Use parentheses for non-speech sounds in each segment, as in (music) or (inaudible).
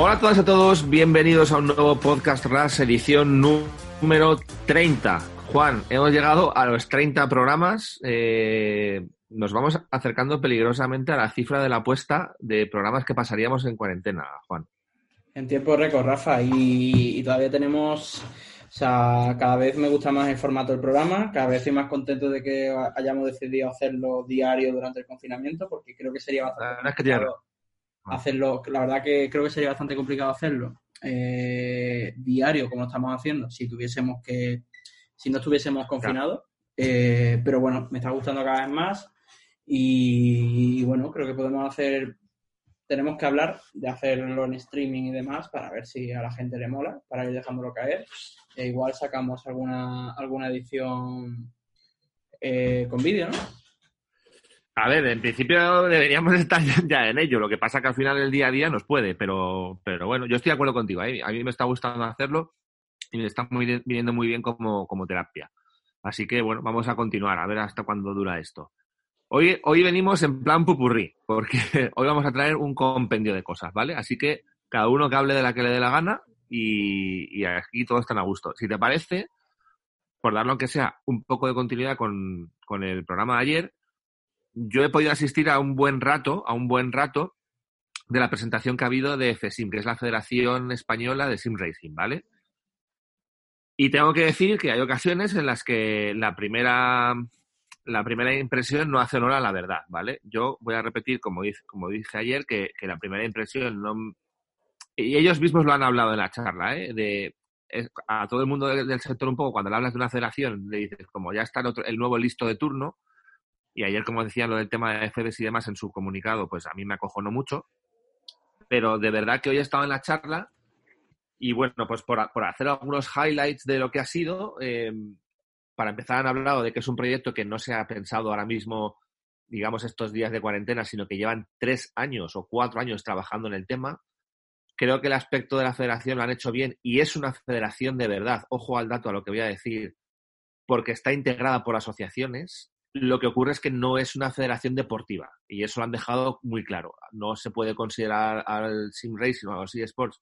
Hola a todas y a todos, bienvenidos a un nuevo podcast RAS, edición número 30. Juan, hemos llegado a los 30 programas. Eh, nos vamos acercando peligrosamente a la cifra de la apuesta de programas que pasaríamos en cuarentena, Juan. En tiempo récord, Rafa, y, todavía tenemos, o sea, cada vez me gusta más el formato del programa, cada vez estoy más contento de que hayamos decidido hacerlo diario durante el confinamiento, porque creo que sería bastante complicado hacerlo, la verdad que creo que sería bastante complicado hacerlo eh, diario como estamos haciendo, si tuviésemos que, si no estuviésemos confinados, eh, pero bueno, me está gustando cada vez más y, bueno, creo que podemos hacer, tenemos que hablar de hacerlo en streaming y demás para ver si a la gente le mola, para ir dejándolo caer. E igual sacamos alguna, alguna edición eh, con vídeo, ¿no? A ver, en principio deberíamos (laughs) estar ya en ello. Lo que pasa que al final el día a día nos puede, pero, pero bueno, yo estoy de acuerdo contigo. ¿eh? A mí me está gustando hacerlo y me está muy, viniendo muy bien como, como terapia. Así que bueno, vamos a continuar, a ver hasta cuándo dura esto. Hoy, hoy venimos en plan pupurrí, porque (laughs) hoy vamos a traer un compendio de cosas, ¿vale? Así que cada uno que hable de la que le dé la gana y, aquí todos están a gusto. Si te parece, por dar lo que sea un poco de continuidad con, con el programa de ayer, yo he podido asistir a un buen rato, a un buen rato de la presentación que ha habido de FESIM, que es la Federación Española de Sim Racing, ¿vale? Y tengo que decir que hay ocasiones en las que la primera la primera impresión no hace honor a la verdad, ¿vale? Yo voy a repetir, como, como dije ayer, que, la primera impresión no... Y ellos mismos lo han hablado en la charla, ¿eh? De, a todo el mundo del, sector un poco, cuando le hablas de una federación, le dices, como ya está el, nuevo listo de turno, y ayer, como decía, lo del tema de FBS y demás en su comunicado, pues a mí me acojonó mucho, pero de verdad que hoy he estado en la charla y bueno, pues por, hacer algunos highlights de lo que ha sido, eh, para empezar, han hablado de que es un proyecto que no se ha pensado ahora mismo, digamos, estos días de cuarentena, sino que llevan tres años o cuatro años trabajando en el tema. Creo que el aspecto de la federación lo han hecho bien y es una federación de verdad. Ojo al dato a lo que voy a decir, porque está integrada por asociaciones. Lo que ocurre es que no es una federación deportiva y eso lo han dejado muy claro. No se puede considerar al Sim Racing o a los eSports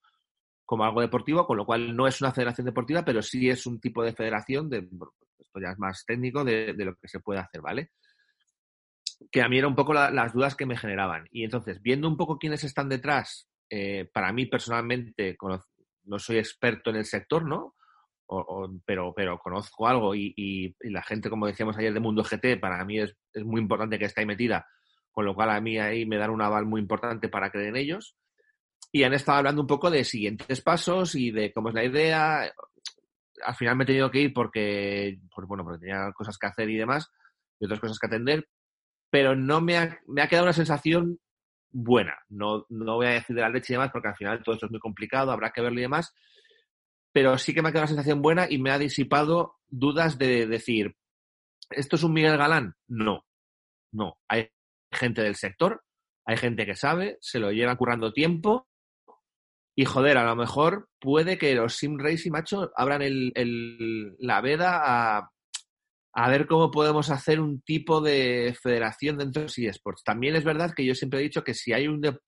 como algo deportivo, con lo cual no es una federación deportiva, pero sí es un tipo de federación de, esto ya es más técnico de, lo que se puede hacer, ¿vale? Que a mí eran un poco las dudas que me generaban. Y entonces, viendo un poco quiénes están detrás, eh, para mí personalmente no soy experto en el sector, ¿no? Pero, pero conozco algo y, la gente, como decíamos ayer, de Mundo GT, para mí es, es, muy importante que esté ahí metida, con lo cual a mí ahí me dan un aval muy importante para creer en ellos. Y han estado hablando un poco de siguientes pasos y de cómo es la idea al final me he tenido que ir porque, pues bueno, porque tenía cosas que hacer y demás, y otras cosas que atender, pero no me ha, me ha quedado una sensación buena. No, no voy a decir de la leche y demás, porque al final todo esto es muy complicado, habrá que verlo y demás, pero sí que me ha quedado una sensación buena y me ha disipado dudas de decir, ¿esto es un Miguel Galán? No, no. Hay gente del sector, hay gente que sabe, se lo lleva currando tiempo y joder, a lo mejor puede que los Sim Racing, macho, abran el, la veda a, ver cómo podemos hacer un tipo de federación dentro de eSports. También es verdad que yo siempre he dicho que si hay un, o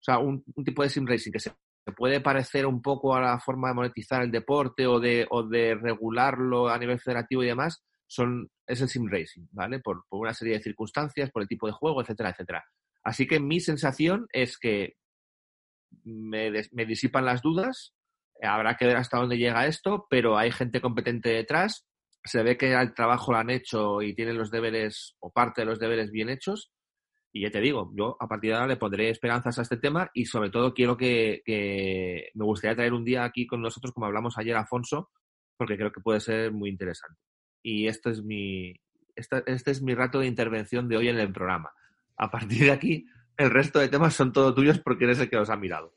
sea, un, tipo de Sim Racing que se puede parecer un poco a la forma de monetizar el deporte o de, o de regularlo a nivel federativo y demás, son, es el Sim Racing, ¿vale? Por, por una serie de circunstancias, por el tipo de juego, etcétera, etcétera. Así que mi sensación es que me, me disipan las dudas. Habrá que ver hasta dónde llega esto, pero hay gente competente detrás. Se ve que el trabajo lo han hecho y tienen los deberes o parte de los deberes bien hechos. Y ya te digo, yo a partir de ahora le pondré esperanzas a este tema y sobre todo quiero que, que me gustaría traer un día aquí con nosotros, como hablamos ayer, Afonso, porque creo que puede ser muy interesante. Y este es mi, este, este es mi rato de intervención de hoy en el programa. A partir de aquí, el resto de temas son todos tuyos porque eres el que los ha mirado.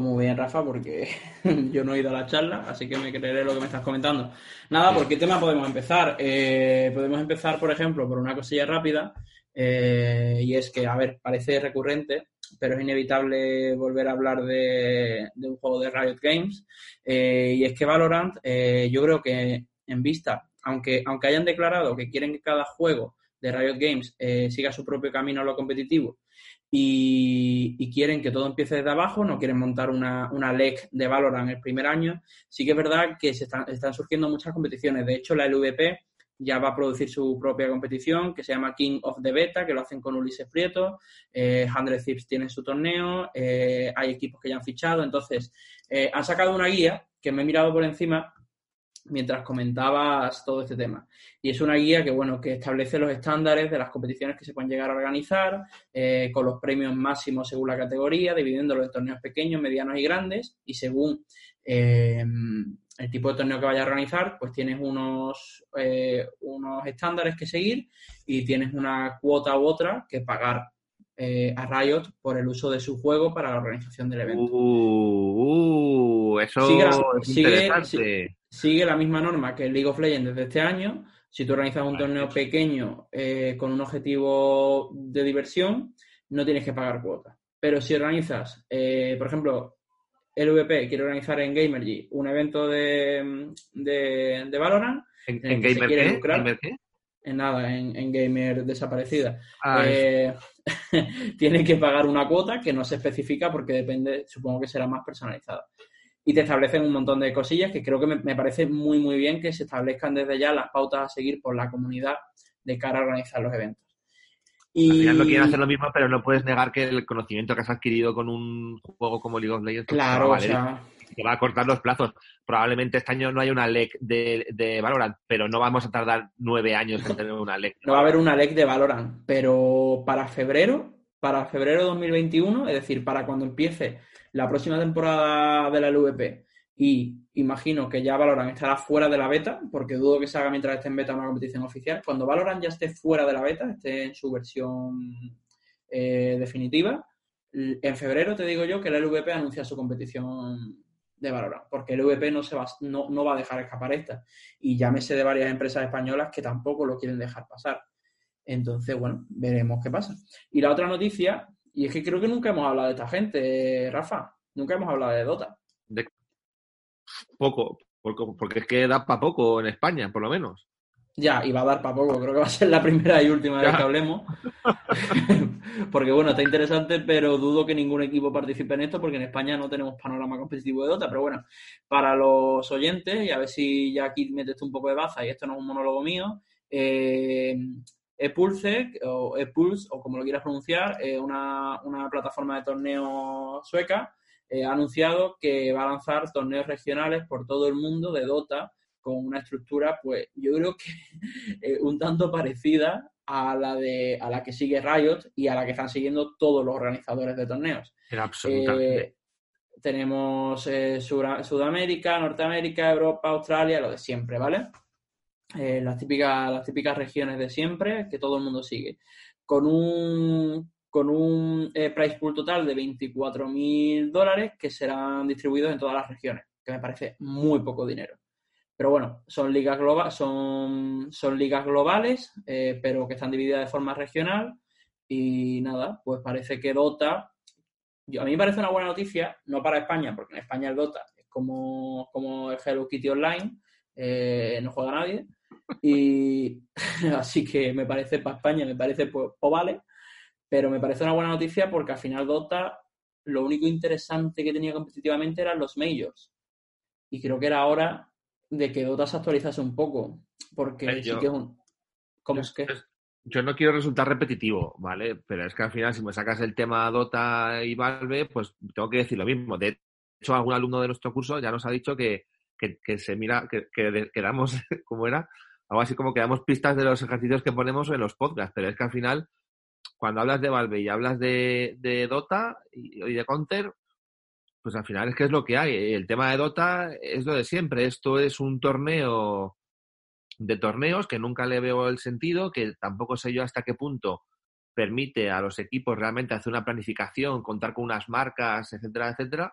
Muy bien, Rafa, porque (laughs) yo no he ido a la charla, así que me creeré lo que me estás comentando. Nada, ¿por qué tema podemos empezar? Eh, podemos empezar, por ejemplo, por una cosilla rápida, eh, y es que, a ver, parece recurrente, pero es inevitable volver a hablar de, un juego de Riot Games, eh, y es que Valorant, yo creo que en vista, aunque, aunque hayan declarado que quieren que cada juego de Riot Games siga su propio camino a lo competitivo y, quieren que todo empiece desde abajo, no quieren montar una, una LEC de Valorant el primer año. Sí que es verdad que se están, están surgiendo muchas competiciones. De hecho, la LVP ya va a producir su propia competición que se llama King of the Beta, que lo hacen con Ulises Prieto. Eh, Hundred Thieves tiene su torneo, eh, hay equipos que ya han fichado. Entonces, eh, han sacado una guía que me he mirado por encima mientras comentabas todo este tema. Y es una guía que, bueno, que establece los estándares de las competiciones que se pueden llegar a organizar, eh, con los premios máximos según la categoría, dividiéndolos en torneos pequeños, medianos y grandes, y según eh, el tipo de torneo que vaya a organizar, pues tienes unos, eh, unos estándares que seguir y tienes una cuota u otra que pagar a Riot por el uso de su juego para la organización del evento. Uh, uh eso es interesante sigue la misma norma que el League of Legends desde este año. Si tú organizas un torneo pequeño eh, con un objetivo de diversión, no tienes que pagar cuota. Pero si organizas, eh, por ejemplo, el VP quiere organizar en Gamergy un evento de, de, Valorant. ¿En, Gamer, qué? En nada, en, Gamer desaparecida. Ah, eh, (laughs) tiene que pagar una cuota que no se especifica porque depende, supongo que será más personalizada y te establecen un montón de cosillas que creo que me, parece muy, muy bien que se establezcan desde ya las pautas a seguir por la comunidad de cara a organizar los eventos. Y... Al final no quieren hacer lo mismo, pero no puedes negar que el conocimiento que has adquirido con un juego como League of Legends pues, claro, o sea... te va a cortar los plazos. Probablemente este año no haya una LEC de, de, Valorant, pero no vamos a tardar nueve años en tener una LEC. No va a haber una LEC de Valorant, pero para febrero, para febrero de 2021, es decir, para cuando empiece la próxima temporada de la LVP y imagino que ya Valorant estará fuera de la beta, porque dudo que se haga mientras esté en beta una competición oficial. Cuando Valorant ya esté fuera de la beta, esté en su versión eh, definitiva, en febrero te digo yo que la LVP anuncia su competición de Valorant, porque el LVP no, se va, no, no va a dejar escapar esta. Y ya me sé de varias empresas españolas que tampoco lo quieren dejar pasar. Entonces, bueno, veremos qué pasa. Y la otra noticia y es que creo que nunca hemos hablado de esta gente, Rafa. Nunca hemos hablado de Dota. De... Poco, porque, es que da para poco en España, por lo menos. Ya, y va a dar para poco. Creo que va a ser la primera y última vez que hablemos. (laughs) porque bueno, está interesante, pero dudo que ningún equipo participe en esto, porque en España no tenemos panorama competitivo de Dota. Pero bueno, para los oyentes, y a ver si ya aquí metes un poco de baza, y esto no es un monólogo mío, eh, Epulse, o Epulse, o como lo quieras pronunciar, una, una, plataforma de torneo sueca, eh, ha anunciado que va a lanzar torneos regionales por todo el mundo de Dota con una estructura, pues yo creo que (laughs) eh, un tanto parecida a la de a la que sigue Riot y a la que están siguiendo todos los organizadores de torneos. Absolutamente. Eh, tenemos Sudamérica, Norteamérica, Europa, Australia, lo de siempre, ¿vale? Eh, las, típicas, las típicas regiones de siempre que todo el mundo sigue. Con un, con un eh, price pool total de 24.000 dólares que serán distribuidos en todas las regiones, que me parece muy poco dinero. Pero bueno, son ligas, son, son ligas globales, eh, pero que están divididas de forma regional. Y nada, pues parece que Dota, a mí me parece una buena noticia, no para España, porque en España el Dota es como, como el Hello Kitty Online, no juega nadie, y (laughs) así que me parece para España, me parece pues, pues, vale, pero me parece una buena noticia porque al final Dota lo único interesante que tenía competitivamente eran los majors. Y creo que era hora de que Dota se actualizase un poco, porque sí que es un... ¿Cómo es que? Yo no quiero resultar repetitivo, ¿vale? Pero es que al final, si me sacas el tema Dota y Valve, pues tengo que decir lo mismo. De hecho, algún alumno de nuestro curso ya nos ha dicho que, que, se mira, que, que, damos, (laughs) ¿cómo era? algo así como que damos pistas de los ejercicios que ponemos en los podcasts, pero es que al final, cuando hablas de Valve y hablas de, Dota y, de Counter, pues al final es que es lo que hay. El tema de Dota es lo de siempre. Esto es un torneo de torneos que nunca le veo el sentido, que tampoco sé yo hasta qué punto permite a los equipos realmente hacer una planificación, contar con unas marcas, etcétera, etcétera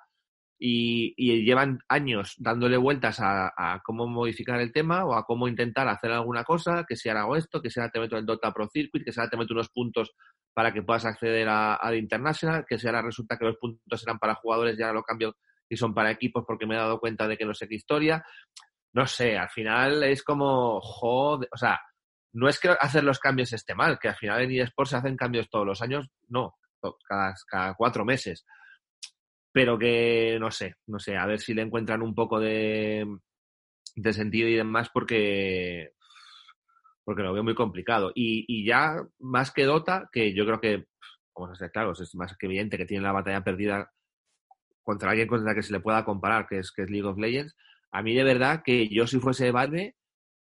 y, llevan años dándole vueltas a, cómo modificar el tema o a cómo intentar hacer alguna cosa, que si ahora hago esto, que si ahora te meto el Dota Pro Circuit, que si ahora te meto unos puntos para que puedas acceder a, a International, que si ahora resulta que los puntos eran para jugadores y ahora lo cambio y son para equipos porque me he dado cuenta de que no sé qué historia. No sé, al final es como, joder, o sea, no es que hacer los cambios esté mal, que al final en eSports se hacen cambios todos los años, no. cada, cada cuatro meses. Pero que no sé, no sé, a ver si le encuentran un poco de, de sentido y demás, porque, porque lo veo muy complicado. Y, y ya más que Dota, que yo creo que, vamos a ser claros, es más que evidente que tiene la batalla perdida contra alguien contra el que se le pueda comparar, que es, que es League of Legends, a mí de verdad que yo si fuese Valve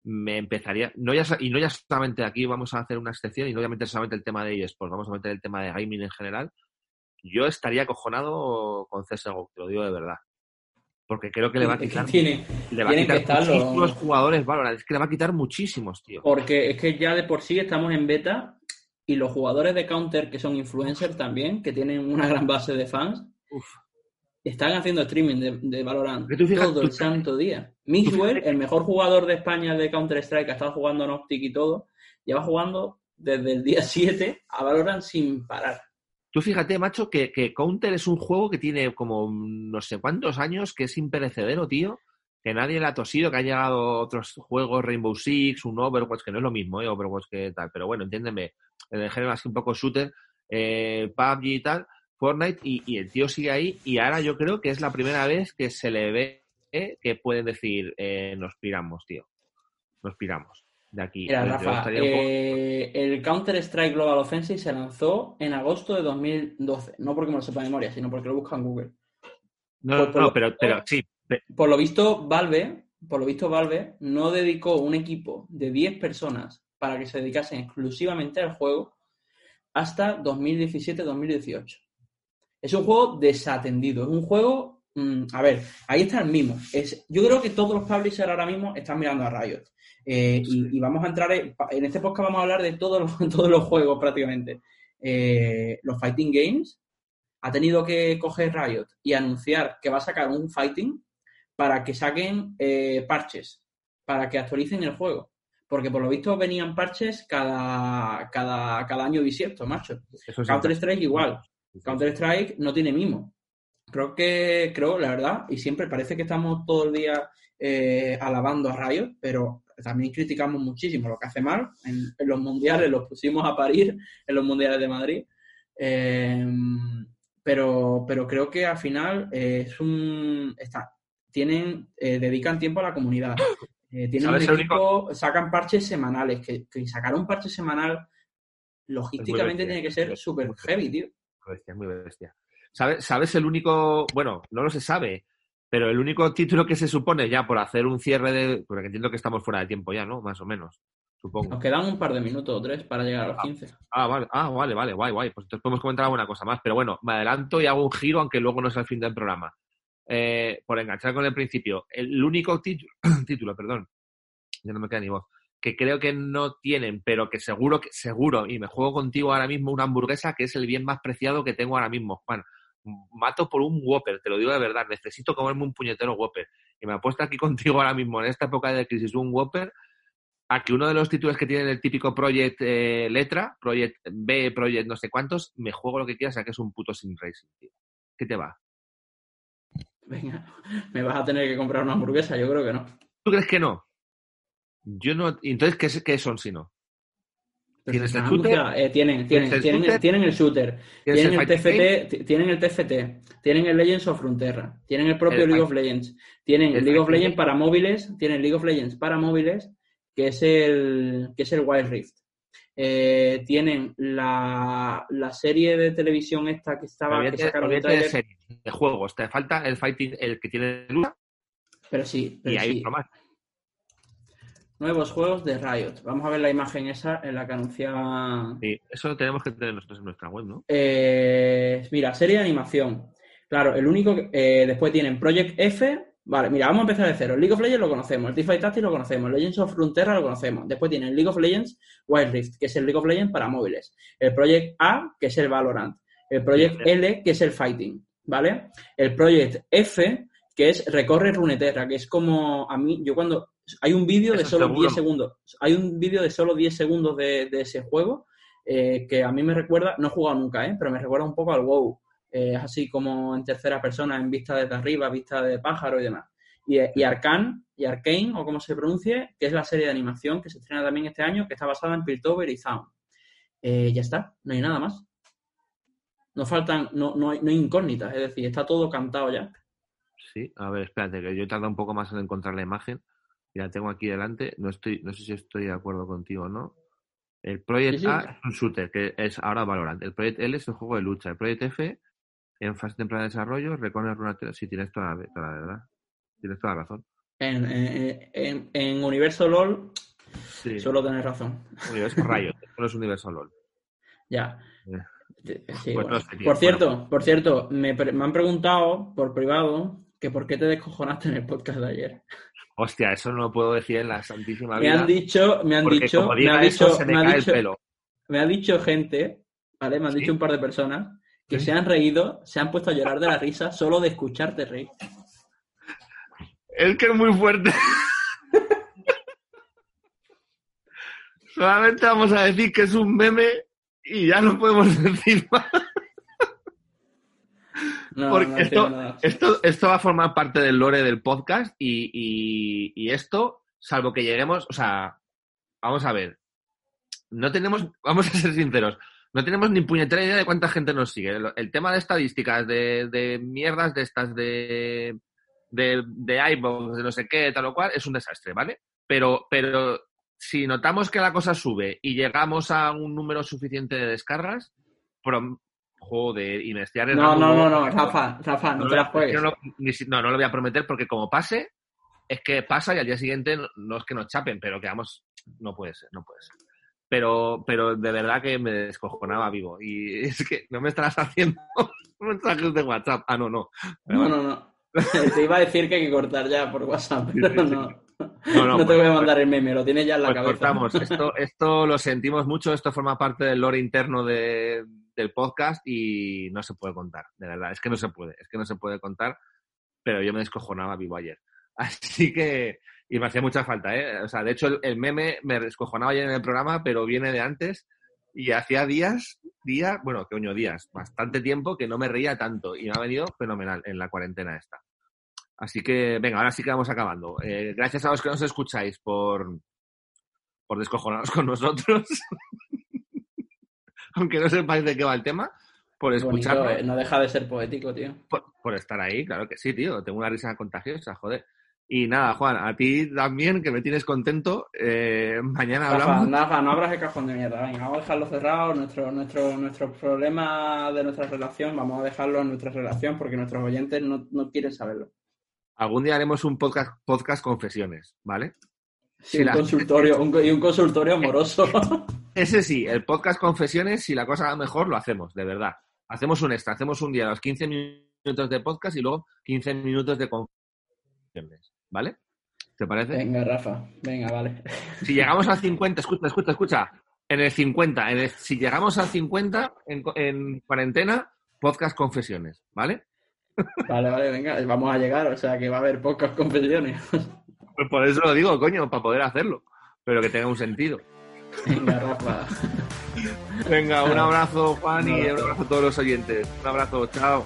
me empezaría, no ya, y no ya solamente aquí vamos a hacer una excepción y no obviamente solamente el tema de eSports, vamos a meter el tema de gaming en general, yo estaría acojonado con CSGO, te lo digo de verdad. Porque creo que le va a quitar, tiene, le va a quitar muchísimos jugadores Valorant, es que le va a quitar muchísimos, tío. Porque es que ya de por sí estamos en beta y los jugadores de Counter que son influencers también, que tienen una gran base de fans, Uf. Están haciendo streaming de, de Valorant todo el santo día. Mixwell, el mejor jugador de España de Counter-Strike, que ha estado jugando en Optic y todo, lleva jugando desde el día 7 a Valorant sin parar. Tú fíjate, macho, que, Counter es un juego que tiene como no sé cuántos años, que es imperecedero, tío. Que nadie le ha tosido, que ha llegado otros juegos, Rainbow Six, un Overwatch, que no es lo mismo, ¿eh? Overwatch que tal. Pero bueno, entiéndeme, en el género así un poco shooter, eh, PUBG y tal Fortnite y, el tío sigue ahí y ahora yo creo que es la primera vez que se le ve que pueden decir eh, nos piramos, tío. Nos piramos de aquí. Mira, Rafa, eh, el Counter-Strike Global Offensive se lanzó en agosto de 2012. No porque me lo sepa de memoria, sino porque lo busca en Google. No, no, pero, pero sí. Por lo visto, Valve, por lo visto, Valve no dedicó un equipo de 10 personas para que se dedicasen exclusivamente al juego hasta 2017-2018. Es un juego desatendido, es un juego, mm, a ver, ahí está el mismo. Es, yo creo que todos los publishers ahora mismo están mirando a Riot. Eh, y, vamos a entrar, en, este podcast vamos a hablar de todos los, (laughs) todos los juegos prácticamente. Eh, los fighting games, ha tenido que coger Riot y anunciar que va a sacar un fighting para que saquen eh, parches, para que actualicen el juego. Porque por lo visto venían parches cada, cada, cada año bisiesto, macho. Counter-Strike igual. Counter-Strike no tiene mimo. Creo que, creo, la verdad, y siempre parece que estamos todo el día eh, alabando a Riot, pero también criticamos muchísimo lo que hace mal. En, los mundiales los pusimos a parir, (laughs) en los mundiales de Madrid. Eh, pero, pero creo que al final eh, es un. Está, tienen, dedican tiempo a la comunidad. (gasps) tienen un equipo, sacan parches semanales. Que, que sacar un parche semanal logísticamente tiene que ser súper heavy, tío bestia, muy bestia. ¿Sabes, ¿Sabes el único, bueno, no lo se sabe, pero el único título que se supone ya por hacer un cierre de, porque entiendo que estamos fuera de tiempo ya, ¿no? Más o menos, supongo. Nos quedan un par de minutos o tres para llegar a los 15. Ah, vale, ah, vale, vale, guay, guay. Pues entonces podemos comentar alguna cosa más, pero bueno, me adelanto y hago un giro, aunque luego no es el fin del programa. Eh, por enganchar con el principio, el único título, (clears throat) título, perdón, ya no me queda ni voz, que creo que no tienen, pero que seguro, que seguro, y me juego contigo ahora mismo una hamburguesa que es el bien más preciado que tengo ahora mismo, Juan. Mato por un Whopper, te lo digo de verdad, necesito comerme un puñetero Whopper. Y me apuesto aquí (laughs) contigo ahora mismo, en esta época de crisis, un Whopper, a que uno de los títulos que tienen el típico Project eh, letra, Project B, Project no sé cuántos, me juego lo que quieras, a que es un puto Sim Racing, tío. ¿Qué te va? Venga, (laughs) me vas a tener que comprar una hamburguesa, yo creo que no. ¿Tú crees que no? Yo no. Entonces, ¿qué, qué son si no? ¿Tienes el shooter? Eh, tienen, tienen, el tienen, shooter? tienen el shooter, tienen el, TFT, tienen el TFT, tienen el Legends of Frontera, tienen el propio League of Legends, tienen el League of Legends para móviles, tienen League of Legends para móviles, que es el, que es el Wild Rift. Eh, tienen la, la, serie de televisión esta que estaba que sacaron de, serie, de juegos, te falta el fighting, el que tiene Luna. Pero sí, pero y hay sí. otro más. Nuevos juegos de Riot. Vamos a ver la imagen esa en la que anunciaba. Sí, eso lo tenemos que tener nosotros en nuestra web, ¿no? Eh, mira, serie de animación. Claro, el único. Eh, después tienen Project F. Vale, mira, vamos a empezar de cero. League of Legends lo conocemos, el Teamfight Tactics lo conocemos, Legends of Frontera lo conocemos. Después tienen League of Legends Wild Rift, que es el League of Legends para móviles. El Project A, que es el Valorant. El Project L, que es el Fighting. ¿Vale? El Project F, que es Recorre Runeterra, que es como a mí, yo cuando hay un vídeo de solo 10 segundos. Hay un vídeo de solo 10 segundos de, ese juego eh, que a mí me recuerda, no he jugado nunca, ¿eh? pero me recuerda un poco al WoW. Eh, es así como en tercera persona, en vista desde arriba, vista de pájaro y demás. Y, y Arcane, y Arcane, o como se pronuncie, que es la serie de animación que se estrena también este año, que está basada en Piltover y Sound. ya está, no hay nada más. No faltan, no, no, hay, no hay incógnitas, es decir, está todo cantado ya. Sí, a ver, espérate, que yo he tardado un poco más en encontrar la imagen. Y la tengo aquí delante. No estoy, no sé si estoy de acuerdo contigo o no. El Project Sí, sí. A es un shooter, que es ahora Valorant. El Project L es un juego de lucha. El Project F, en fase temprana de desarrollo, Recon Runner Sí, tienes toda la, toda la verdad. Tienes toda la razón. En, en, en- en Universo LOL Sí, suelo tener razón. Universo (laughs) Riot, no es Universo LOL. Ya. Eh. Pues no sé. Por cierto, por cierto, me, me han preguntado por privado que por qué te descojonaste en el podcast de ayer. Hostia, eso no lo puedo decir en la santísima Me vida. han dicho, me han dicho, como me ha eso, dicho, se me me ha cae dicho, el pelo. me ha dicho gente, ¿vale? Me han ¿Sí? dicho un par de personas que Sí. se han reído, se han puesto a llorar de la risa solo de escucharte reír. Es que es muy fuerte. (laughs) Solamente vamos a decir que es un meme y ya no podemos decir más. No, Porque no esto-. Esto, esto va a formar parte del lore del podcast y, y- y esto, salvo que lleguemos, o sea, vamos a ver, no tenemos, vamos a ser sinceros, no tenemos ni puñetera idea de cuánta gente nos sigue. El, el tema de estadísticas, de, de mierdas de estas, de, de, de iVoox, de no sé qué, tal o cual, es un desastre, ¿vale? Pero, pero si notamos que la cosa sube y llegamos a un número suficiente de descargas, joder, y me estoy No, arriesgando no, no, poco. no, Rafa, Rafa, no te la juegues. no, no, no lo voy a prometer porque como pase, es que pasa y al día siguiente no, no es que nos chapen, pero que vamos, no puede ser, no puede ser. Pero, pero de verdad que me descojonaba vivo. Y (laughs) es que no me estarás haciendo (laughs) mensajes de WhatsApp. Ah, no, no. Pero No, bueno, no, no. Te iba a decir que hay que cortar ya por WhatsApp, Sí, pero sí, sí. no. No, no, No te pues- voy a mandar el meme, lo tienes ya en la Pues cabeza. cortamos. Esto, esto lo sentimos mucho, esto forma parte del lore interno de- del podcast y no se puede contar, de verdad. Es que no se puede, es que no se puede contar, pero yo me descojonaba vivo ayer. (laughs) Así que, y me hacía mucha falta, ¿eh? O sea, de hecho el, meme me descojonaba ayer en el programa, pero viene de antes y hacía días, días, bueno, coño, días, bastante tiempo que no me reía tanto y me ha venido fenomenal en la cuarentena esta. Así que, venga, ahora sí que vamos acabando. Eh, gracias a los que nos escucháis por, por descojonaros con nosotros. (laughs) (laughs) Aunque no sepáis de qué va el tema, por Bonito, escucharnos, eh, no deja de ser poético, tío. por, por estar ahí, claro que sí, tío. Tengo una risa contagiosa, joder. Y nada, Juan, a ti también, que me tienes contento. Eh, mañana Rafa, hablamos. Rafa, no abras el cajón de mierda. Venga, vamos a dejarlo cerrado. Nuestro, nuestro, nuestros problemas de nuestra relación, vamos a dejarlo en nuestra relación porque nuestros oyentes no, no quieren saberlo. Algún día haremos un podcast, podcast confesiones, ¿vale? Sí, un la- consultorio, un, y un consultorio (laughs) amoroso. Ese sí, el podcast confesiones, si la cosa va mejor, lo hacemos, de verdad. Hacemos un extra, hacemos un día los 15 minutos de podcast y luego 15 minutos de confesiones, ¿vale? ¿Te parece? venga, Rafa, venga, vale. Si llegamos al 50, escucha, escucha, escucha. En el 50, en el- si llegamos al 50 en, en cuarentena, podcast confesiones, ¿vale? Vale, vale, venga, vamos a llegar, o sea que va a haber pocas confesiones. Pues por eso lo digo, coño, para poder hacerlo, pero que tenga un sentido. Venga, Rafa. Venga, un abrazo, Juan, y un abrazo. abrazo a todos los oyentes. Un abrazo, chao.